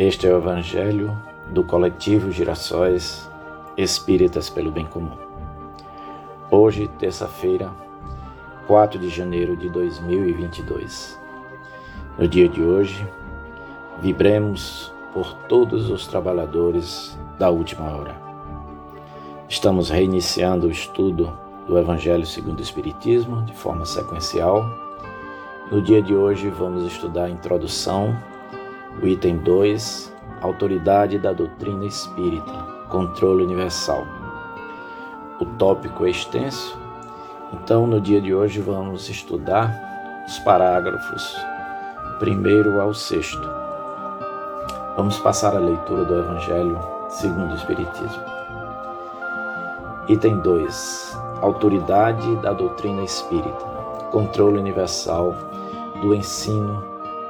Este é o Evangelho do coletivo Girassóis Espíritas pelo Bem Comum. Hoje, terça-feira, 4 de janeiro de 2022. No dia de hoje, vibremos por todos os trabalhadores da última hora. Estamos reiniciando o estudo do Evangelho segundo o Espiritismo de forma sequencial. No dia de hoje, vamos estudar a introdução o item 2, autoridade da doutrina espírita, controle universal. O tópico é extenso, então no dia de hoje vamos estudar os parágrafos primeiro ao sexto. Vamos passar a leitura do Evangelho segundo o Espiritismo. Item 2. Autoridade da doutrina espírita, controle universal do ensino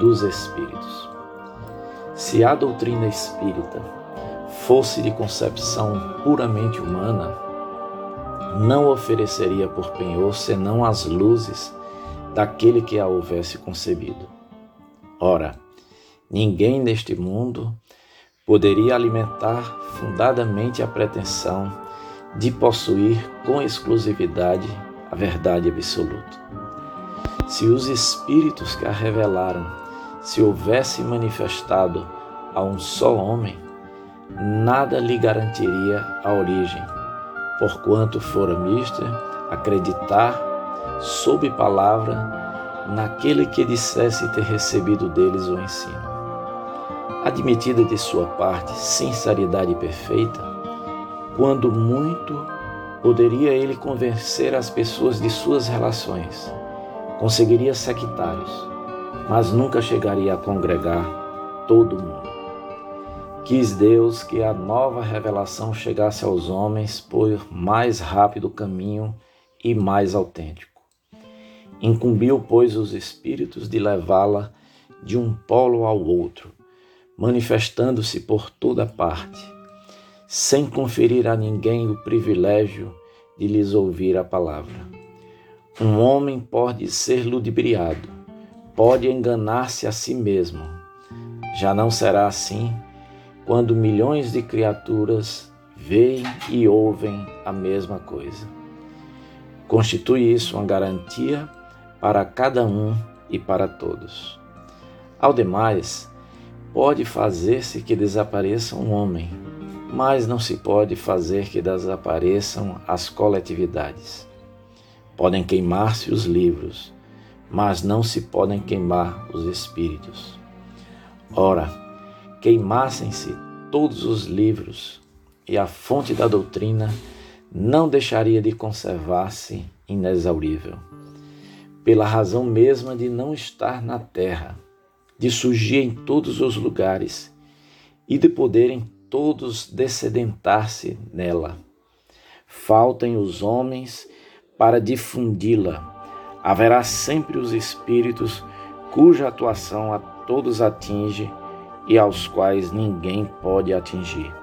dos espíritos. Se a doutrina espírita fosse de concepção puramente humana, não ofereceria por penhor senão as luzes daquele que a houvesse concebido. Ora, ninguém neste mundo poderia alimentar fundadamente a pretensão de possuir com exclusividade a verdade absoluta. Se os espíritos que a revelaram se houvesse manifestado a um só homem, nada lhe garantiria a origem, porquanto fora mister acreditar, sob palavra, naquele que dissesse ter recebido deles o ensino. Admitida de sua parte sinceridade perfeita, quando muito poderia ele convencer as pessoas de suas relações, conseguiria sectários mas nunca chegaria a congregar todo mundo. Quis Deus que a nova revelação chegasse aos homens por mais rápido caminho e mais autêntico. Incumbiu, pois, os espíritos de levá-la de um polo ao outro, manifestando-se por toda parte, sem conferir a ninguém o privilégio de lhes ouvir a palavra. Um homem pode ser ludibriado, pode enganar-se a si mesmo. Já não será assim quando milhões de criaturas veem e ouvem a mesma coisa. Constitui isso uma garantia para cada um e para todos. Ao demais, pode fazer-se que desapareça um homem, mas não se pode fazer que desapareçam as coletividades. Podem queimar-se os livros, mas não se podem queimar os espíritos. Ora, queimassem-se todos os livros, e a fonte da doutrina não deixaria de conservar-se inexaurível, pela razão mesma de não estar na terra, de surgir em todos os lugares e de poderem todos descedentar-se nela. Faltem os homens para difundi-la haverá sempre os espíritos cuja atuação a todos atinge e aos quais ninguém pode atingir.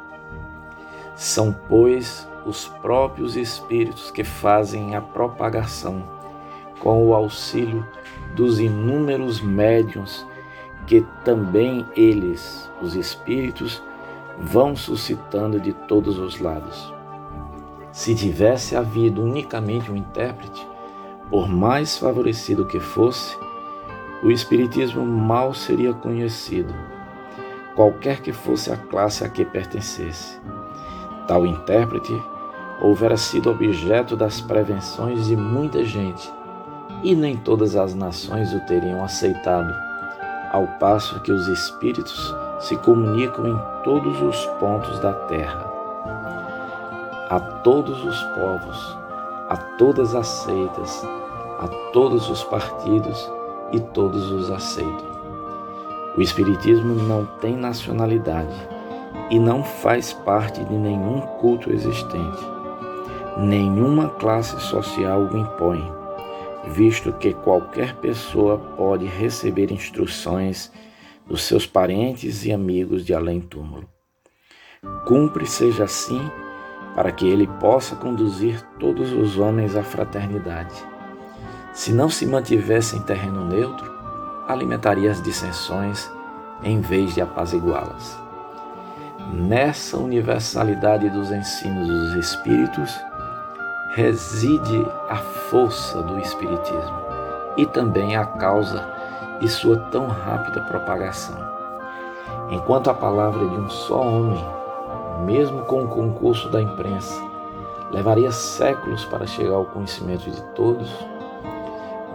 São, pois, os próprios espíritos que fazem a propagação com o auxílio dos inúmeros médiuns que também eles, os espíritos, vão suscitando de todos os lados. Se tivesse havido unicamente um intérprete, por mais favorecido que fosse, o Espiritismo mal seria conhecido, qualquer que fosse a classe a que pertencesse. Tal intérprete houvera sido objeto das prevenções de muita gente, e nem todas as nações o teriam aceitado, ao passo que os espíritos se comunicam em todos os pontos da terra. A todos os povos, a todas as seitas, a todos os partidos e todos os aceitam. O Espiritismo não tem nacionalidade e não faz parte de nenhum culto existente. Nenhuma classe social o impõe, visto que qualquer pessoa pode receber instruções dos seus parentes e amigos de além-túmulo. Cumpre seja assim para que ele possa conduzir todos os homens à fraternidade. Se não se mantivesse em terreno neutro, alimentaria as dissensões em vez de apaziguá-las. Nessa universalidade dos ensinos dos Espíritos reside a força do Espiritismo e também a causa de sua tão rápida propagação. Enquanto a palavra de um só homem, mesmo com o concurso da imprensa, levaria séculos para chegar ao conhecimento de todos,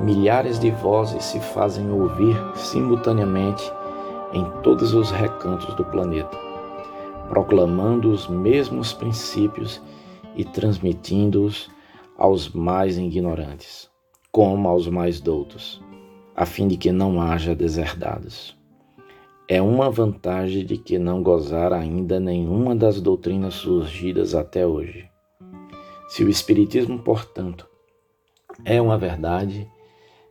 milhares de vozes se fazem ouvir simultaneamente em todos os recantos do planeta, proclamando os mesmos princípios e transmitindo-os aos mais ignorantes, como aos mais doutos, a fim de que não haja deserdados. É uma vantagem de que não gozar ainda nenhuma das doutrinas surgidas até hoje. Se o Espiritismo, portanto, é uma verdade,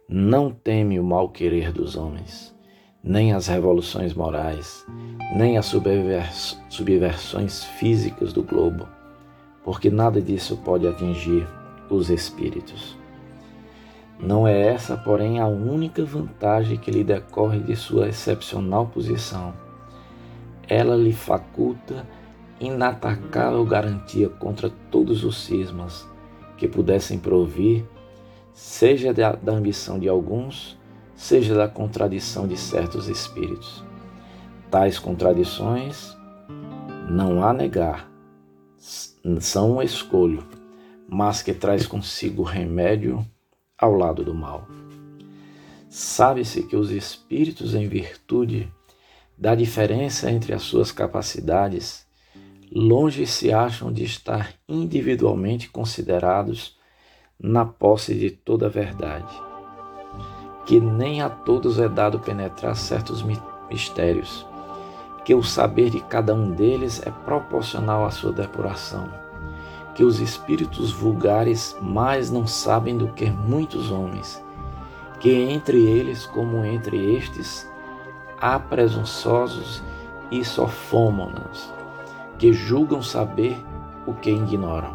não teme o mal querer dos homens, nem as revoluções morais, nem as subversões físicas do globo, porque nada disso pode atingir os espíritos. Não é essa, porém, a única vantagem que lhe decorre de sua excepcional posição. Ela lhe faculta inatacável garantia contra todos os cismas que pudessem provir, seja da, da ambição de alguns, seja da contradição de certos espíritos. Tais contradições não há negar, são um escolho, mas que traz consigo remédio ao lado do mal. Sabe-se que os espíritos, em virtude da diferença entre as suas capacidades, longe se acham de estar individualmente considerados na posse de toda a verdade, que nem a todos é dado penetrar certos mistérios, que o saber de cada um deles é proporcional à sua depuração que os espíritos vulgares mais não sabem do que muitos homens, que entre eles, como entre estes, há presunçosos e sofômonas, que julgam saber o que ignoram,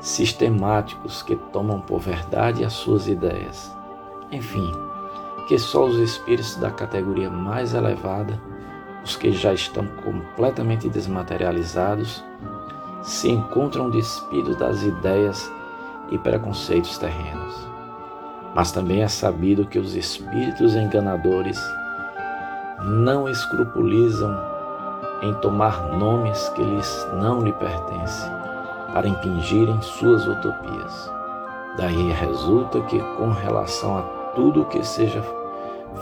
sistemáticos que tomam por verdade as suas ideias. Enfim, que só os espíritos da categoria mais elevada, os que já estão completamente desmaterializados, se encontram despidos das ideias e preconceitos terrenos. Mas também é sabido que os espíritos enganadores não escrupulizam em tomar nomes que lhes não lhe pertencem para impingirem suas utopias. Daí resulta que, com relação a tudo que seja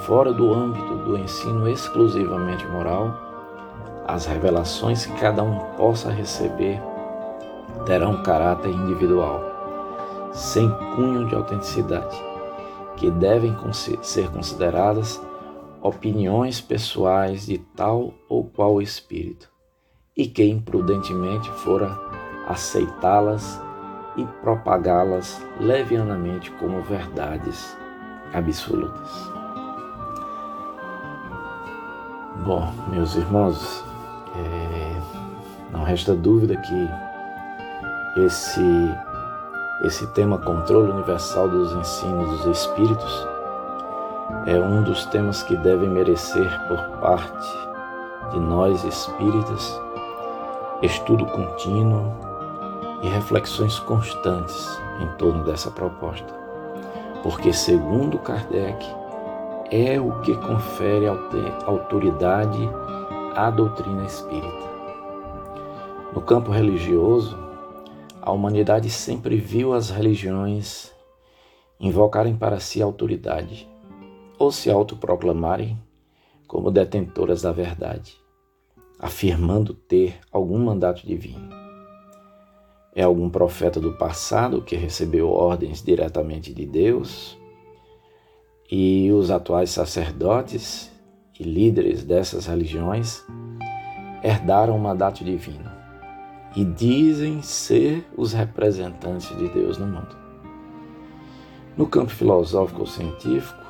fora do âmbito do ensino exclusivamente moral, as revelações que cada um possa receber terão caráter individual, sem cunho de autenticidade, que devem ser consideradas opiniões pessoais de tal ou qual espírito, e que imprudentemente fora aceitá-las e propagá-las levianamente como verdades absolutas. Bom, meus irmãos, é, não resta dúvida que esse, esse tema controle universal dos ensinos dos espíritos é um dos temas que devem merecer por parte de nós espíritas estudo contínuo e reflexões constantes em torno dessa proposta. Porque, segundo Kardec, é o que confere autoridade à doutrina espírita. No campo religioso, a humanidade sempre viu as religiões invocarem para si autoridade ou se autoproclamarem como detentoras da verdade, afirmando ter algum mandato divino. É algum profeta do passado que recebeu ordens diretamente de Deus e os atuais sacerdotes e líderes dessas religiões herdaram o mandato divino e dizem ser os representantes de Deus no mundo. No campo filosófico ou científico,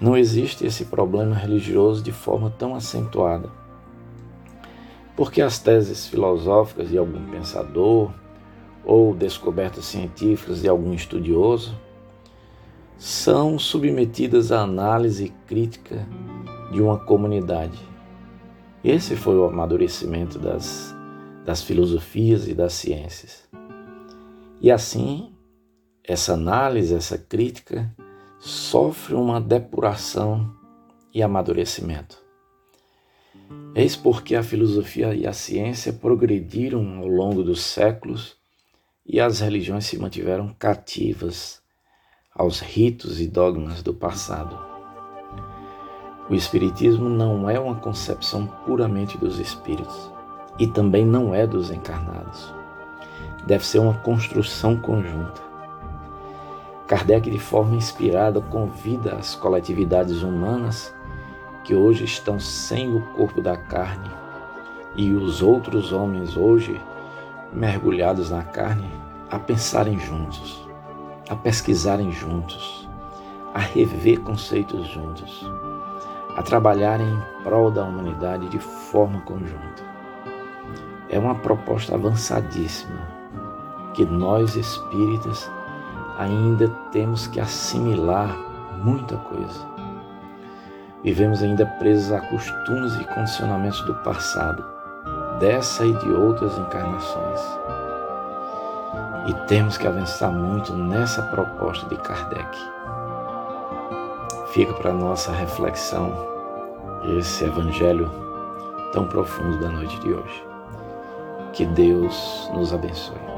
não existe esse problema religioso de forma tão acentuada. Porque as teses filosóficas de algum pensador ou descobertas científicas de algum estudioso são submetidas à análise crítica de uma comunidade. Esse foi o amadurecimento das, das filosofias e das ciências. E assim, essa análise, essa crítica, sofre uma depuração e amadurecimento. Eis porque a filosofia e a ciência progrediram ao longo dos séculos e as religiões se mantiveram cativas aos ritos e dogmas do passado. O Espiritismo não é uma concepção puramente dos espíritos e também não é dos encarnados. Deve ser uma construção conjunta. Kardec, de forma inspirada, convida as coletividades humanas que hoje estão sem o corpo da carne e os outros homens hoje mergulhados na carne a pensarem juntos a pesquisarem juntos, a rever conceitos juntos, a trabalharem em prol da humanidade de forma conjunta. É uma proposta avançadíssima que nós espíritas ainda temos que assimilar muita coisa. Vivemos ainda presos a costumes e condicionamentos do passado, dessa e de outras encarnações e temos que avançar muito nessa proposta de Kardec. Fica para nossa reflexão esse evangelho tão profundo da noite de hoje. Que Deus nos abençoe.